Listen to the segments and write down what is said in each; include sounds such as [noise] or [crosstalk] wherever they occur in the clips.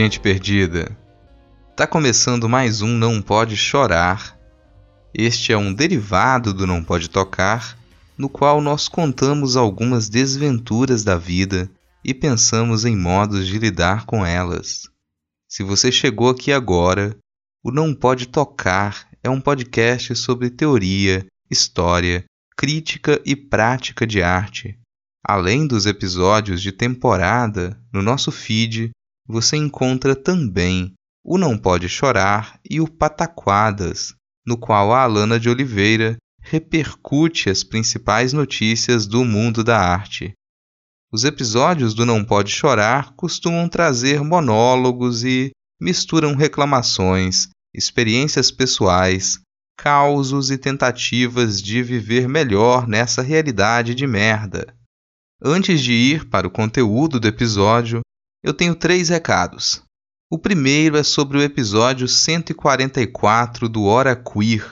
Gente perdida? Tá começando mais um Não Pode Chorar. Este é um derivado do Não Pode Tocar, no qual nós contamos algumas desventuras da vida e pensamos em modos de lidar com elas. Se você chegou aqui agora, o Não Pode Tocar é um podcast sobre teoria, história, crítica e prática de arte Além dos episódios de temporada, no nosso feed você encontra também o Não Pode Chorar e o Pataquadas, no qual a Alana de Oliveira repercute as principais notícias do mundo da arte. Os episódios do Não Pode Chorar costumam trazer monólogos e misturam reclamações, experiências pessoais, causos e tentativas de viver melhor nessa realidade de merda. Antes de ir para o conteúdo do episódio, eu tenho três recados. O primeiro é sobre o episódio 144 do Hora Queer.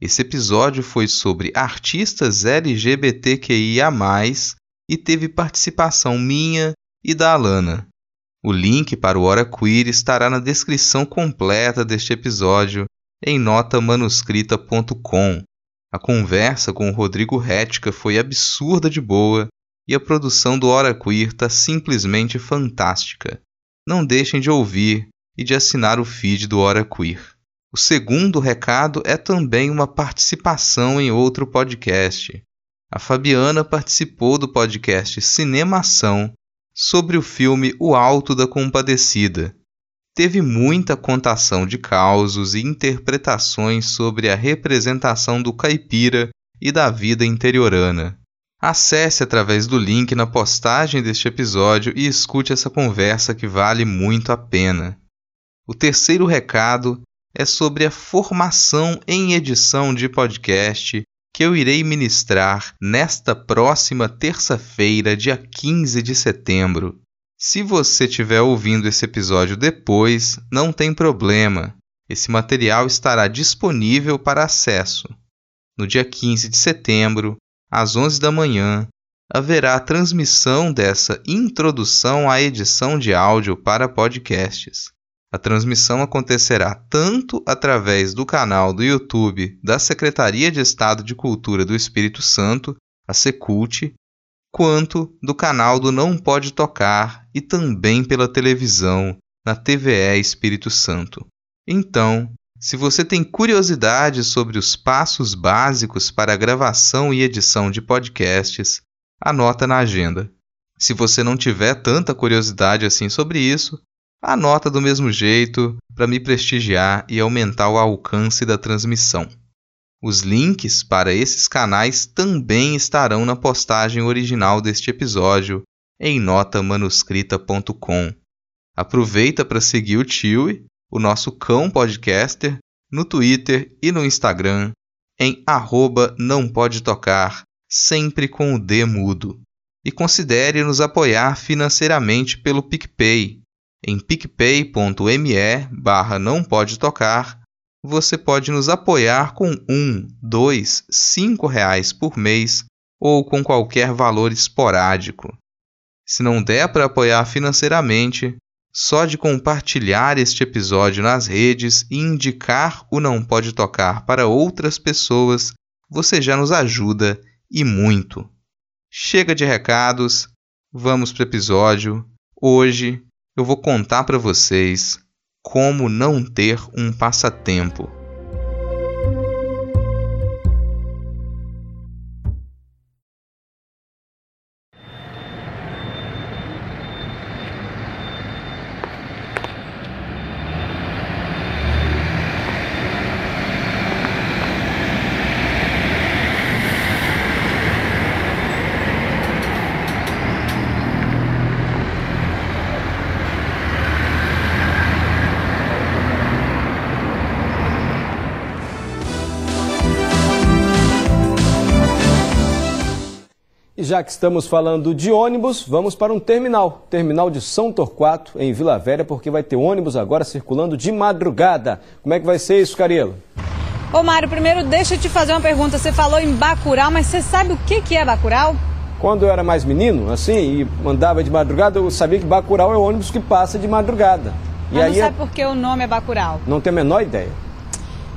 Esse episódio foi sobre artistas LGBTQIA, e teve participação minha e da Alana. O link para o Hora Queer estará na descrição completa deste episódio em notamanuscrita.com. A conversa com o Rodrigo Rética foi absurda de boa e a produção do Hora Queer está simplesmente fantástica. Não deixem de ouvir e de assinar o feed do Hora Queer. O segundo recado é também uma participação em outro podcast. A Fabiana participou do podcast Cinemação sobre o filme O Alto da Compadecida. Teve muita contação de causos e interpretações sobre a representação do caipira e da vida interiorana. Acesse através do link na postagem deste episódio e escute essa conversa que vale muito a pena. O terceiro recado é sobre a formação em edição de podcast que eu irei ministrar nesta próxima terça-feira, dia 15 de setembro. Se você estiver ouvindo esse episódio depois, não tem problema. Esse material estará disponível para acesso. No dia 15 de setembro, às 11 da manhã, haverá transmissão dessa introdução à edição de áudio para podcasts. A transmissão acontecerá tanto através do canal do YouTube da Secretaria de Estado de Cultura do Espírito Santo, a Secult, quanto do canal do Não Pode Tocar e também pela televisão, na TVE Espírito Santo. Então, se você tem curiosidade sobre os passos básicos para a gravação e edição de podcasts, anota na agenda. Se você não tiver tanta curiosidade assim sobre isso, anota do mesmo jeito para me prestigiar e aumentar o alcance da transmissão. Os links para esses canais também estarão na postagem original deste episódio em notamanuscrita.com. Aproveita para seguir o Tio o nosso cão podcaster, no Twitter e no Instagram, em arroba não pode tocar, sempre com o D mudo. E considere nos apoiar financeiramente pelo PicPay. Em picpay.me barra não pode tocar, você pode nos apoiar com um, dois, cinco reais por mês ou com qualquer valor esporádico. Se não der para apoiar financeiramente, só de compartilhar este episódio nas redes e indicar o Não Pode Tocar para outras pessoas, você já nos ajuda e muito. Chega de recados, vamos para o episódio. Hoje eu vou contar para vocês como não ter um passatempo. E já que estamos falando de ônibus, vamos para um terminal, terminal de São Torquato, em Vila Velha, porque vai ter ônibus agora circulando de madrugada. Como é que vai ser isso, Carilo? Ô Mário, primeiro deixa eu te fazer uma pergunta. Você falou em Bacurau, mas você sabe o que, que é Bacurau? Quando eu era mais menino, assim, e andava de madrugada, eu sabia que Bacurau é o ônibus que passa de madrugada. E mas aí não sabe é... por que o nome é Bacurau? Não tenho a menor ideia.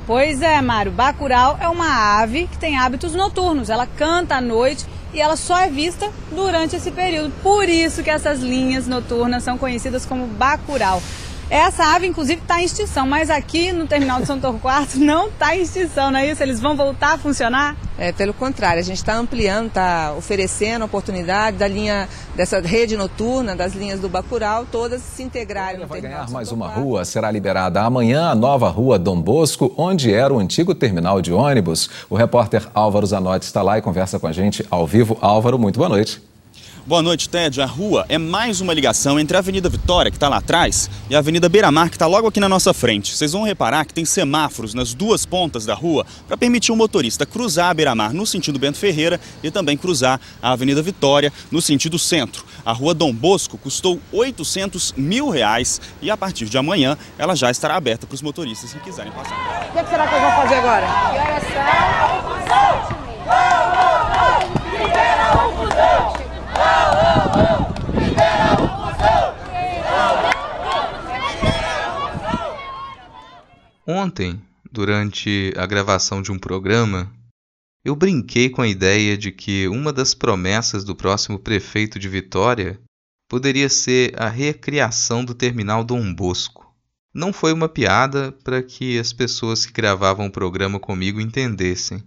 Pois é, Mário. Bacurau é uma ave que tem hábitos noturnos. Ela canta à noite e ela só é vista durante esse período. Por isso que essas linhas noturnas são conhecidas como Bacurau. Essa ave, inclusive, está em extinção, mas aqui no terminal de São Torquato [laughs] não está em extinção, não é isso? Eles vão voltar a funcionar? É, pelo contrário, a gente está ampliando, está oferecendo a oportunidade da linha, dessa rede noturna, das linhas do Bacurau, todas se integrarem no vai ganhar mais uma rua, será liberada amanhã a nova rua Dom Bosco, onde era o antigo terminal de ônibus. O repórter Álvaro Zanotti está lá e conversa com a gente ao vivo. Álvaro, muito boa noite. Boa noite, Ted. A rua é mais uma ligação entre a Avenida Vitória, que está lá atrás, e a Avenida Beira-Mar, que está logo aqui na nossa frente. Vocês vão reparar que tem semáforos nas duas pontas da rua para permitir o motorista cruzar a Beira-Mar no sentido Bento Ferreira e também cruzar a Avenida Vitória no sentido centro. A rua Dom Bosco custou 800 mil reais e a partir de amanhã ela já estará aberta para os motoristas que quiserem passar. O que, é será que eu vou fazer agora? Que horas são? Ontem, durante a gravação de um programa, eu brinquei com a ideia de que uma das promessas do próximo prefeito de Vitória poderia ser a recriação do terminal Dom Bosco. Não foi uma piada para que as pessoas que gravavam o programa comigo entendessem.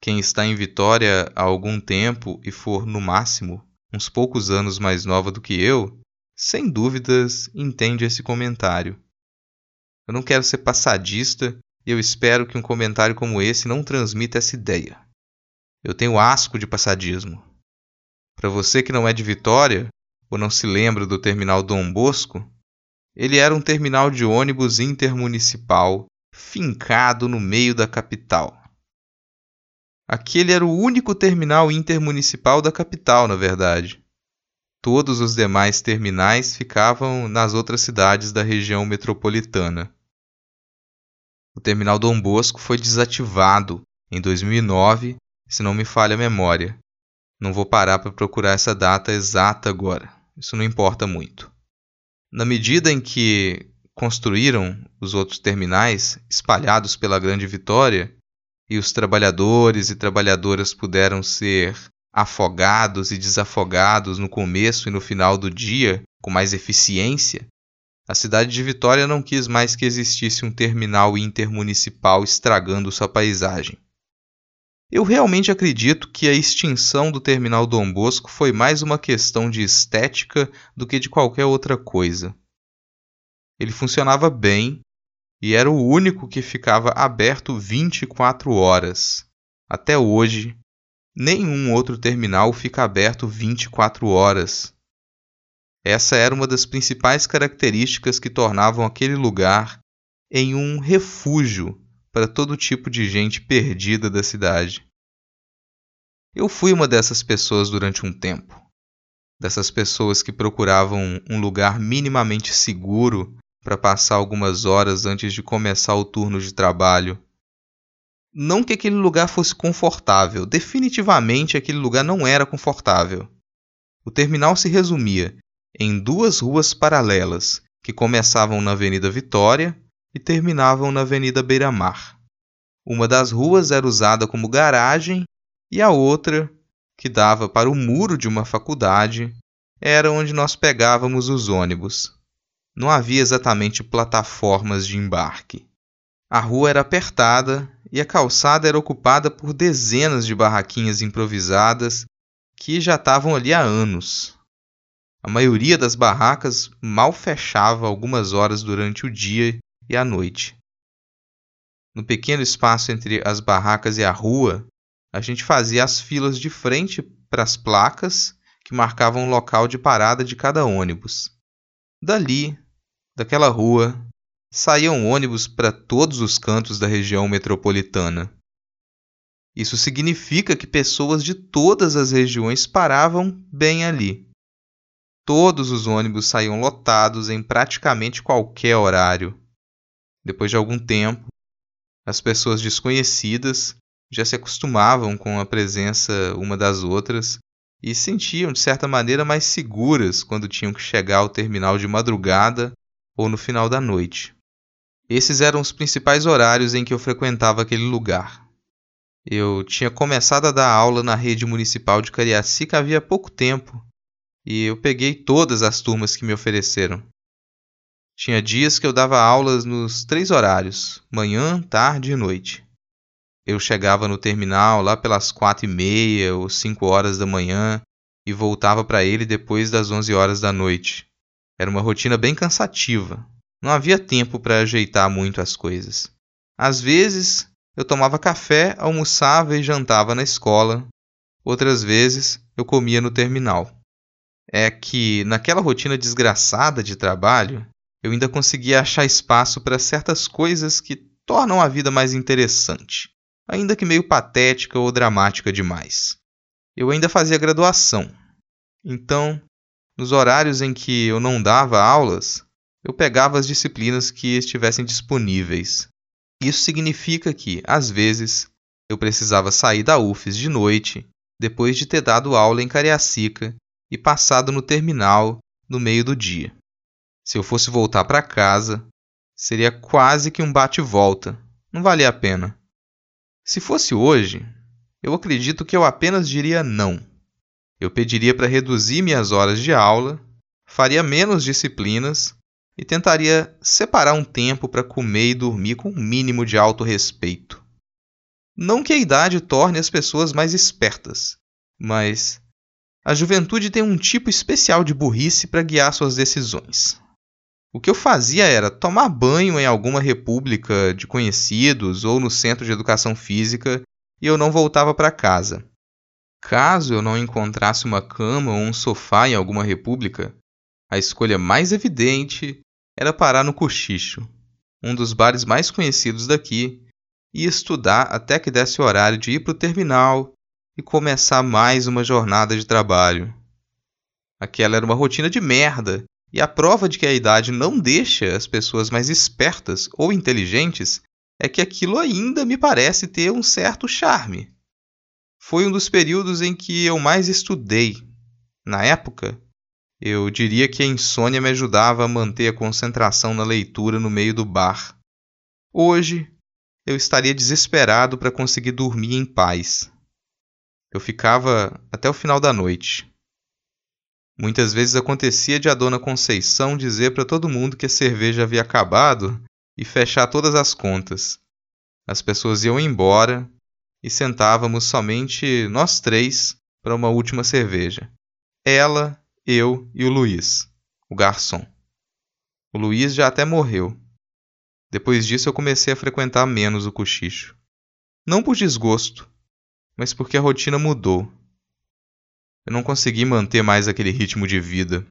Quem está em Vitória há algum tempo e for, no máximo, uns poucos anos mais nova do que eu, sem dúvidas entende esse comentário. Eu não quero ser passadista e eu espero que um comentário como esse não transmita essa ideia. Eu tenho asco de passadismo. Para você que não é de Vitória ou não se lembra do terminal Dom Bosco, ele era um terminal de ônibus intermunicipal fincado no meio da capital. Aquele era o único terminal intermunicipal da capital, na verdade. Todos os demais terminais ficavam nas outras cidades da região metropolitana. O terminal Dom Bosco foi desativado em 2009, se não me falha a memória. Não vou parar para procurar essa data exata agora, isso não importa muito. Na medida em que construíram os outros terminais espalhados pela Grande Vitória, e os trabalhadores e trabalhadoras puderam ser afogados e desafogados no começo e no final do dia com mais eficiência, a cidade de Vitória não quis mais que existisse um terminal intermunicipal estragando sua paisagem. Eu realmente acredito que a extinção do terminal Dom Bosco foi mais uma questão de estética do que de qualquer outra coisa. Ele funcionava bem e era o único que ficava aberto 24 horas. Até hoje, nenhum outro terminal fica aberto 24 horas. Essa era uma das principais características que tornavam aquele lugar em um refúgio para todo tipo de gente perdida da cidade. Eu fui uma dessas pessoas durante um tempo. Dessas pessoas que procuravam um lugar minimamente seguro para passar algumas horas antes de começar o turno de trabalho. Não que aquele lugar fosse confortável, definitivamente aquele lugar não era confortável. O terminal se resumia em duas ruas paralelas que começavam na Avenida Vitória e terminavam na Avenida Beira-Mar. Uma das ruas era usada como garagem e a outra, que dava para o muro de uma faculdade, era onde nós pegávamos os ônibus não havia exatamente plataformas de embarque. A rua era apertada e a calçada era ocupada por dezenas de barraquinhas improvisadas que já estavam ali há anos. A maioria das barracas mal fechava algumas horas durante o dia e a noite. No pequeno espaço entre as barracas e a rua, a gente fazia as filas de frente para as placas que marcavam o local de parada de cada ônibus. Dali, Daquela rua saíam ônibus para todos os cantos da região metropolitana. Isso significa que pessoas de todas as regiões paravam bem ali. Todos os ônibus saíam lotados em praticamente qualquer horário. Depois de algum tempo, as pessoas desconhecidas já se acostumavam com a presença uma das outras e sentiam, de certa maneira, mais seguras quando tinham que chegar ao terminal de madrugada ou no final da noite. Esses eram os principais horários em que eu frequentava aquele lugar. Eu tinha começado a dar aula na rede municipal de Cariacica havia pouco tempo e eu peguei todas as turmas que me ofereceram. Tinha dias que eu dava aulas nos três horários: manhã, tarde e noite. Eu chegava no terminal lá pelas quatro e meia ou cinco horas da manhã e voltava para ele depois das onze horas da noite. Era uma rotina bem cansativa. Não havia tempo para ajeitar muito as coisas. Às vezes, eu tomava café, almoçava e jantava na escola. Outras vezes, eu comia no terminal. É que, naquela rotina desgraçada de trabalho, eu ainda conseguia achar espaço para certas coisas que tornam a vida mais interessante ainda que meio patética ou dramática demais. Eu ainda fazia graduação. Então, nos horários em que eu não dava aulas, eu pegava as disciplinas que estivessem disponíveis. Isso significa que, às vezes, eu precisava sair da UFES de noite, depois de ter dado aula em Cariacica e passado no terminal no meio do dia. Se eu fosse voltar para casa, seria quase que um bate-volta. Não valia a pena. Se fosse hoje, eu acredito que eu apenas diria não. Eu pediria para reduzir minhas horas de aula, faria menos disciplinas e tentaria separar um tempo para comer e dormir com um mínimo de autorrespeito. Não que a idade torne as pessoas mais espertas, mas a juventude tem um tipo especial de burrice para guiar suas decisões. O que eu fazia era tomar banho em alguma república de conhecidos ou no centro de educação física e eu não voltava para casa. Caso eu não encontrasse uma cama ou um sofá em alguma república, a escolha mais evidente era parar no Cochicho, um dos bares mais conhecidos daqui, e estudar até que desse o horário de ir para o terminal e começar mais uma jornada de trabalho. Aquela era uma rotina de merda e a prova de que a idade não deixa as pessoas mais espertas ou inteligentes é que aquilo ainda me parece ter um certo charme. Foi um dos períodos em que eu mais estudei. Na época, eu diria que a insônia me ajudava a manter a concentração na leitura no meio do bar. Hoje, eu estaria desesperado para conseguir dormir em paz. Eu ficava até o final da noite. Muitas vezes acontecia de a dona Conceição dizer para todo mundo que a cerveja havia acabado e fechar todas as contas. As pessoas iam embora e sentávamos somente nós três para uma última cerveja. Ela, eu e o Luiz, o garçom. O Luiz já até morreu. Depois disso eu comecei a frequentar menos o cochicho. Não por desgosto, mas porque a rotina mudou eu não consegui manter mais aquele ritmo de vida.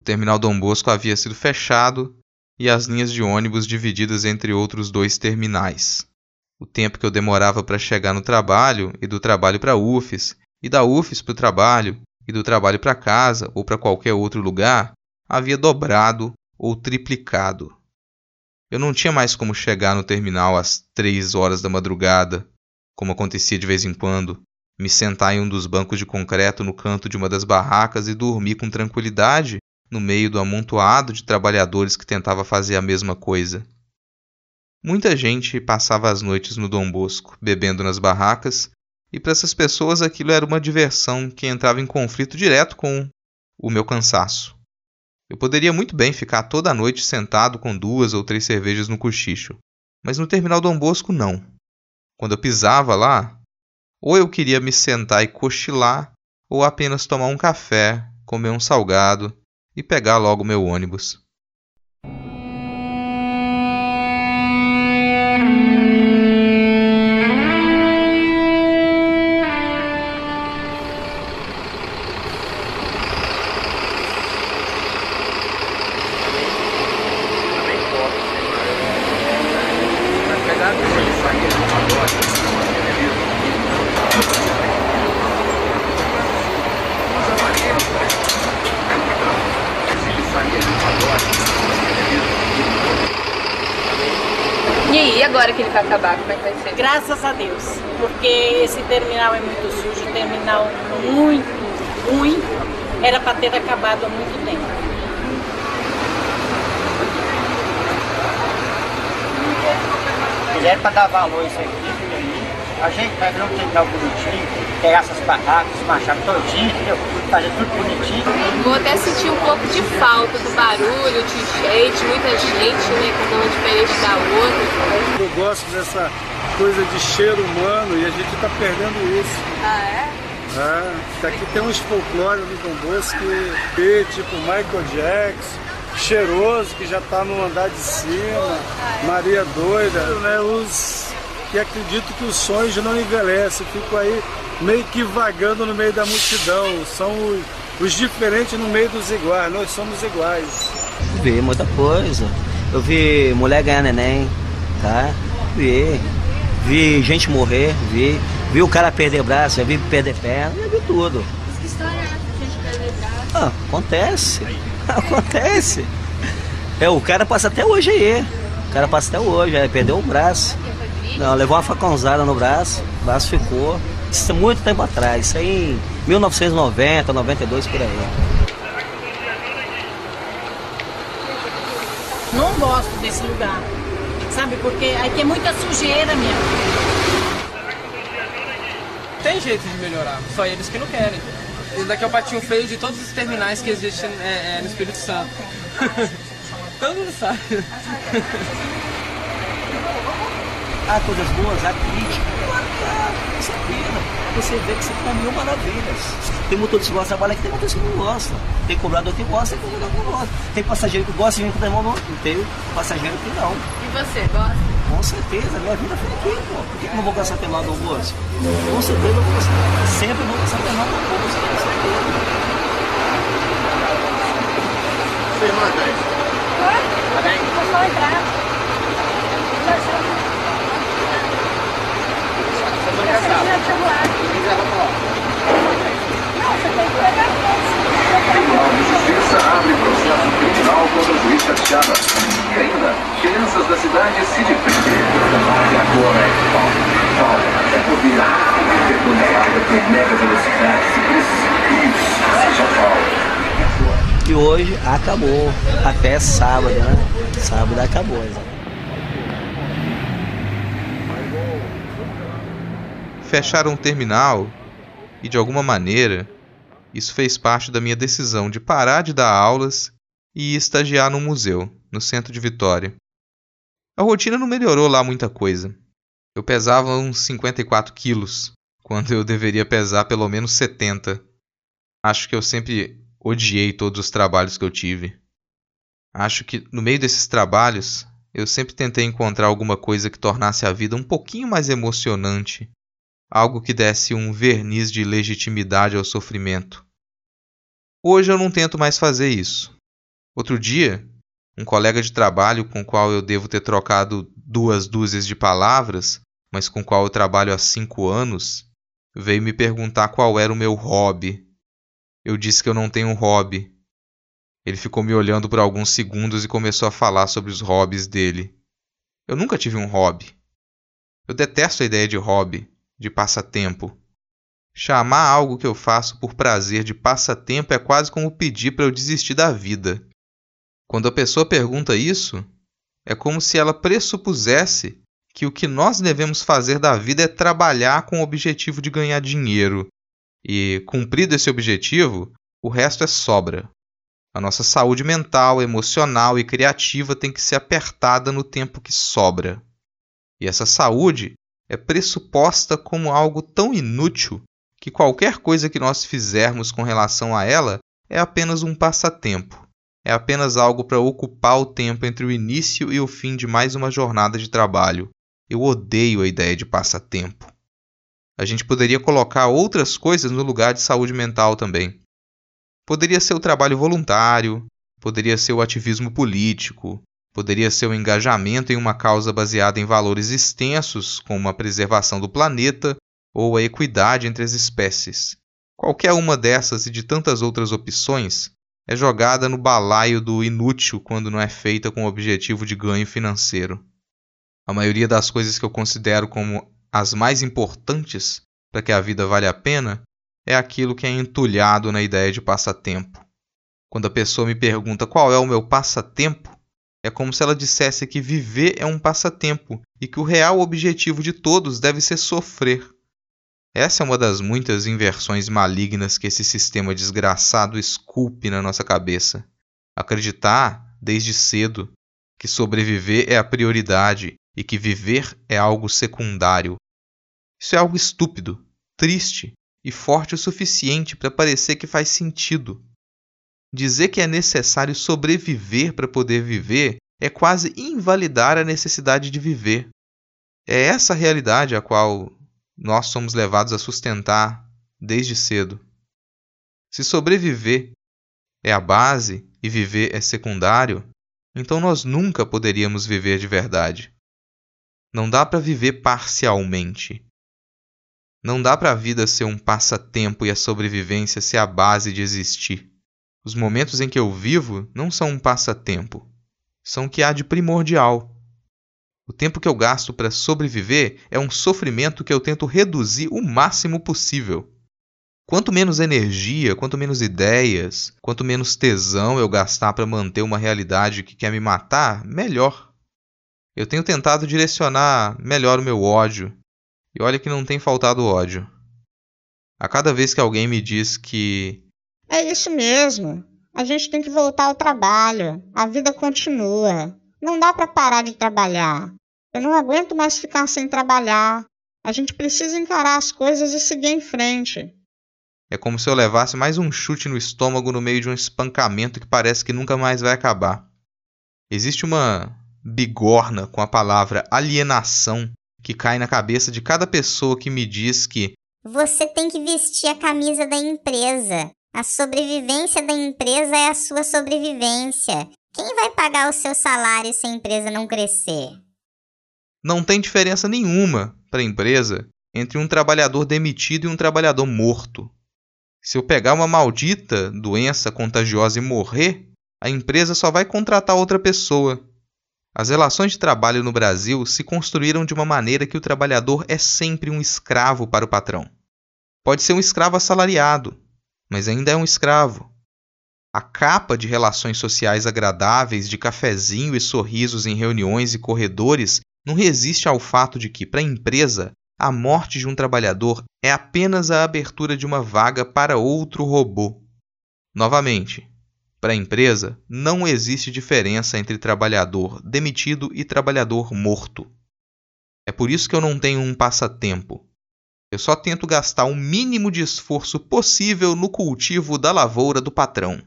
O terminal Dom Bosco havia sido fechado e as linhas de ônibus divididas entre outros dois terminais. O tempo que eu demorava para chegar no trabalho e do trabalho para UFES, e da UFES para o trabalho e do trabalho para casa ou para qualquer outro lugar havia dobrado ou triplicado. Eu não tinha mais como chegar no terminal às três horas da madrugada, como acontecia de vez em quando, me sentar em um dos bancos de concreto no canto de uma das barracas e dormir com tranquilidade no meio do amontoado de trabalhadores que tentava fazer a mesma coisa. Muita gente passava as noites no Dom Bosco, bebendo nas barracas, e para essas pessoas aquilo era uma diversão que entrava em conflito direto com o meu cansaço. Eu poderia muito bem ficar toda a noite sentado com duas ou três cervejas no cochicho, mas no terminal Dom Bosco não. Quando eu pisava lá, ou eu queria me sentar e cochilar, ou apenas tomar um café, comer um salgado e pegar logo meu ônibus. Acabar, como é que vai ser? Graças a Deus, porque esse terminal é muito sujo, terminal muito ruim, era para ter acabado há muito tempo. Fizeram para dar valor isso aqui, a gente vai ver um terminal bonitinho, pegar essas barracas, desmanchar todinho, entendeu? Fazer tudo bonitinho. Vou até sentir um pouco de falta do barulho, de gente, muita gente, né? Cada uma diferente da outra. Eu gosto dessa coisa de cheiro humano e a gente está perdendo isso. Ah, é? É, aqui tem uns folclores do Dom Bosco que, tipo Michael Jackson, cheiroso, que já está no andar de cima, Maria Doida, né? Os que acredito que os sonhos não envelhecem, fico aí meio que vagando no meio da multidão. São os, os diferentes no meio dos iguais, nós somos iguais. Vi muita coisa. Eu vi mulher ganhar neném, tá? Vi. Vi gente morrer, vi. Vi o cara perder braço, já vi perder perna, já vi tudo. Mas que história é essa de gente perder braço? Ah, acontece. [laughs] Acontece. É, o cara passa até hoje aí. O cara passa até hoje, aí perdeu o braço. Não, levou uma facãozada no braço, o braço ficou. Isso é muito tempo atrás, isso aí em 1990, 92 por aí. Não gosto desse lugar, sabe? Porque aqui é muita sujeira mesmo. Tem jeito de melhorar, só eles que não querem. Isso daqui é o patinho feio de todos os terminais que existem é, é, no Espírito Santo. [laughs] Todo mundo sabe. há coisas boas, há crítica. É pena. Você vê que você está mil maravilhas. Tem motorista que gosta de trabalhar aqui, tem motorista que não gosta. Tem cobrador que gosta, tem cobrador que não gosta. Tem passageiro que gosta de vir com o irmão, não tem passageiro que não. E você, gosta? Com certeza, minha vida foi aqui, pô. Por que eu não vou gastar terminal do almoço? Com certeza eu vou gastar. Sempre vou gastar terminal do almoço, com certeza. Sua irmã, Dani? Oi? Tá bem? Tatiana. E ainda, crianças da cidade se defendem. E agora é Paulo. Paulo, até por via. Tonelada por mega velocidade, se precipícios. Seja Paulo. E hoje acabou. Até sábado, né? Sábado acabou, exatamente. fecharam o terminal e, de alguma maneira, isso fez parte da minha decisão de parar de dar aulas e estagiar no museu, no centro de Vitória. A rotina não melhorou lá muita coisa. Eu pesava uns 54 quilos, [laughs] quando eu deveria pesar pelo menos 70. Acho que eu sempre odiei todos os trabalhos que eu tive. Acho que no meio desses trabalhos eu sempre tentei encontrar alguma coisa que tornasse a vida um pouquinho mais emocionante algo que desse um verniz de legitimidade ao sofrimento. Hoje eu não tento mais fazer isso. Outro dia, um colega de trabalho com o qual eu devo ter trocado duas dúzias de palavras, mas com o qual eu trabalho há cinco anos, veio me perguntar qual era o meu hobby. Eu disse que eu não tenho hobby. Ele ficou me olhando por alguns segundos e começou a falar sobre os hobbies dele. Eu nunca tive um hobby. Eu detesto a ideia de hobby de passatempo. Chamar algo que eu faço por prazer de passatempo é quase como pedir para eu desistir da vida. Quando a pessoa pergunta isso, é como se ela pressupusesse que o que nós devemos fazer da vida é trabalhar com o objetivo de ganhar dinheiro. E, cumprido esse objetivo, o resto é sobra. A nossa saúde mental, emocional e criativa tem que ser apertada no tempo que sobra. E essa saúde é pressuposta como algo tão inútil que qualquer coisa que nós fizermos com relação a ela é apenas um passatempo. É apenas algo para ocupar o tempo entre o início e o fim de mais uma jornada de trabalho. Eu odeio a ideia de passatempo. A gente poderia colocar outras coisas no lugar de saúde mental também. Poderia ser o trabalho voluntário, poderia ser o ativismo político, Poderia ser o engajamento em uma causa baseada em valores extensos, como a preservação do planeta ou a equidade entre as espécies. Qualquer uma dessas e de tantas outras opções é jogada no balaio do inútil quando não é feita com o objetivo de ganho financeiro. A maioria das coisas que eu considero como as mais importantes para que a vida valha a pena é aquilo que é entulhado na ideia de passatempo. Quando a pessoa me pergunta qual é o meu passatempo, é como se ela dissesse que viver é um passatempo e que o real objetivo de todos deve ser sofrer. Essa é uma das muitas inversões malignas que esse sistema desgraçado esculpe na nossa cabeça. Acreditar, desde cedo, que sobreviver é a prioridade e que viver é algo secundário. Isso é algo estúpido, triste e forte o suficiente para parecer que faz sentido. Dizer que é necessário sobreviver para poder viver é quase invalidar a necessidade de viver. É essa realidade a qual nós somos levados a sustentar desde cedo. Se sobreviver é a base e viver é secundário, então nós nunca poderíamos viver de verdade. Não dá para viver parcialmente. Não dá para a vida ser um passatempo e a sobrevivência ser a base de existir. Os momentos em que eu vivo não são um passatempo, são o que há de primordial. O tempo que eu gasto para sobreviver é um sofrimento que eu tento reduzir o máximo possível. Quanto menos energia, quanto menos ideias, quanto menos tesão eu gastar para manter uma realidade que quer me matar, melhor. Eu tenho tentado direcionar melhor o meu ódio, e olha que não tem faltado ódio. A cada vez que alguém me diz que é isso mesmo. A gente tem que voltar ao trabalho. A vida continua. Não dá para parar de trabalhar. Eu não aguento mais ficar sem trabalhar. A gente precisa encarar as coisas e seguir em frente. É como se eu levasse mais um chute no estômago no meio de um espancamento que parece que nunca mais vai acabar. Existe uma bigorna com a palavra alienação que cai na cabeça de cada pessoa que me diz que você tem que vestir a camisa da empresa. A sobrevivência da empresa é a sua sobrevivência. Quem vai pagar o seu salário se a empresa não crescer? Não tem diferença nenhuma para a empresa entre um trabalhador demitido e um trabalhador morto. Se eu pegar uma maldita doença contagiosa e morrer, a empresa só vai contratar outra pessoa. As relações de trabalho no Brasil se construíram de uma maneira que o trabalhador é sempre um escravo para o patrão. Pode ser um escravo assalariado, mas ainda é um escravo. A capa de relações sociais agradáveis, de cafezinho e sorrisos em reuniões e corredores, não resiste ao fato de que, para a empresa, a morte de um trabalhador é apenas a abertura de uma vaga para outro robô. Novamente, para a empresa, não existe diferença entre trabalhador demitido e trabalhador morto. É por isso que eu não tenho um passatempo, eu só tento gastar o mínimo de esforço possível no cultivo da lavoura do patrão.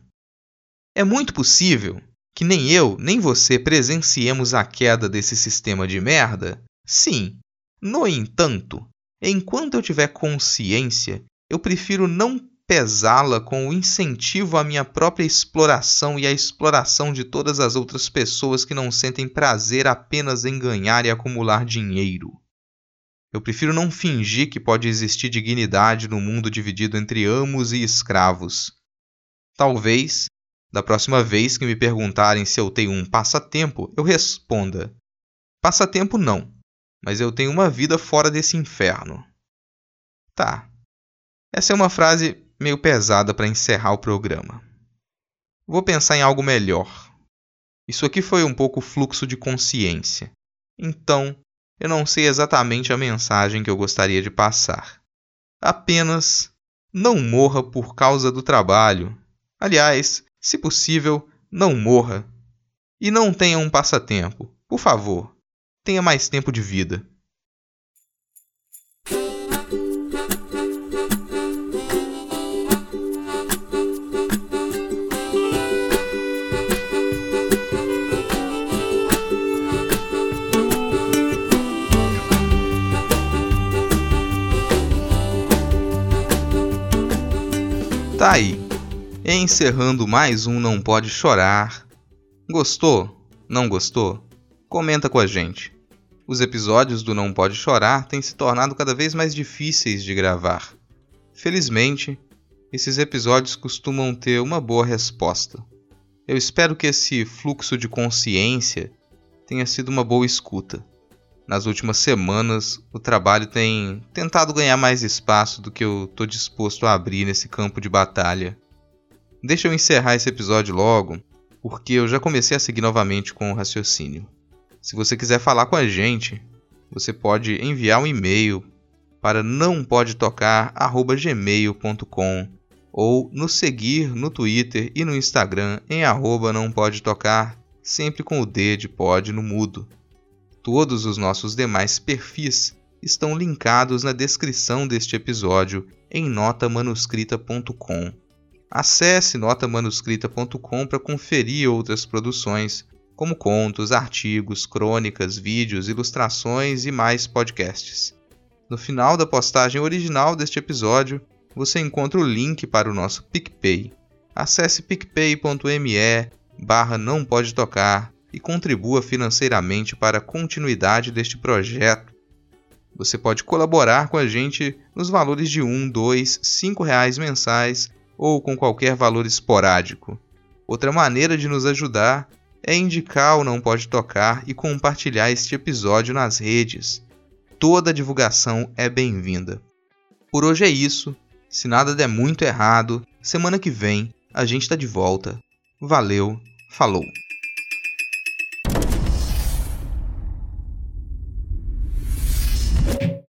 É muito possível que nem eu nem você presenciemos a queda desse sistema de merda? Sim. No entanto, enquanto eu tiver consciência, eu prefiro não pesá-la com o incentivo à minha própria exploração e à exploração de todas as outras pessoas que não sentem prazer apenas em ganhar e acumular dinheiro. Eu prefiro não fingir que pode existir dignidade no mundo dividido entre amos e escravos. Talvez, da próxima vez que me perguntarem se eu tenho um passatempo, eu responda: Passatempo não, mas eu tenho uma vida fora desse inferno. Tá. Essa é uma frase meio pesada para encerrar o programa. Vou pensar em algo melhor. Isso aqui foi um pouco fluxo de consciência. Então, eu não sei exatamente a mensagem que eu gostaria de passar. Apenas não morra por causa do trabalho. Aliás, se possível, não morra. E não tenha um passatempo. Por favor, tenha mais tempo de vida. Tá aí. Encerrando mais um Não Pode Chorar. Gostou? Não gostou? Comenta com a gente. Os episódios do Não Pode Chorar têm se tornado cada vez mais difíceis de gravar. Felizmente, esses episódios costumam ter uma boa resposta. Eu espero que esse fluxo de consciência tenha sido uma boa escuta. Nas últimas semanas, o trabalho tem tentado ganhar mais espaço do que eu estou disposto a abrir nesse campo de batalha. Deixa eu encerrar esse episódio logo, porque eu já comecei a seguir novamente com o raciocínio. Se você quiser falar com a gente, você pode enviar um e-mail para nãopodetocar@gmail.com ou nos seguir no Twitter e no Instagram em arroba não pode tocar, sempre com o D de pode no mudo. Todos os nossos demais perfis estão linkados na descrição deste episódio em notamanuscrita.com. Acesse notamanuscrita.com para conferir outras produções, como contos, artigos, crônicas, vídeos, ilustrações e mais podcasts. No final da postagem original deste episódio, você encontra o link para o nosso PicPay. Acesse picpay.me barra não pode tocar e contribua financeiramente para a continuidade deste projeto. Você pode colaborar com a gente nos valores de um, dois, cinco reais mensais ou com qualquer valor esporádico. Outra maneira de nos ajudar é indicar o Não Pode Tocar e compartilhar este episódio nas redes. Toda divulgação é bem-vinda. Por hoje é isso. Se nada der muito errado, semana que vem a gente está de volta. Valeu, falou!